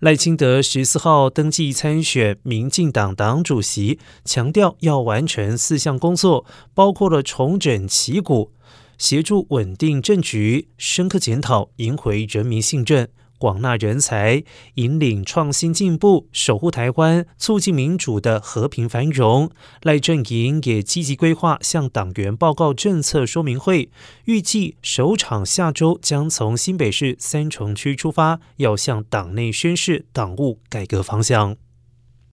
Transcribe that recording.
赖清德十四号登记参选民进党党主席，强调要完成四项工作，包括了重整旗鼓、协助稳定政局、深刻检讨、赢回人民信任。广纳人才，引领创新进步，守护台湾，促进民主的和平繁荣。赖振营也积极规划向党员报告政策说明会，预计首场下周将从新北市三重区出发，要向党内宣示党务改革方向。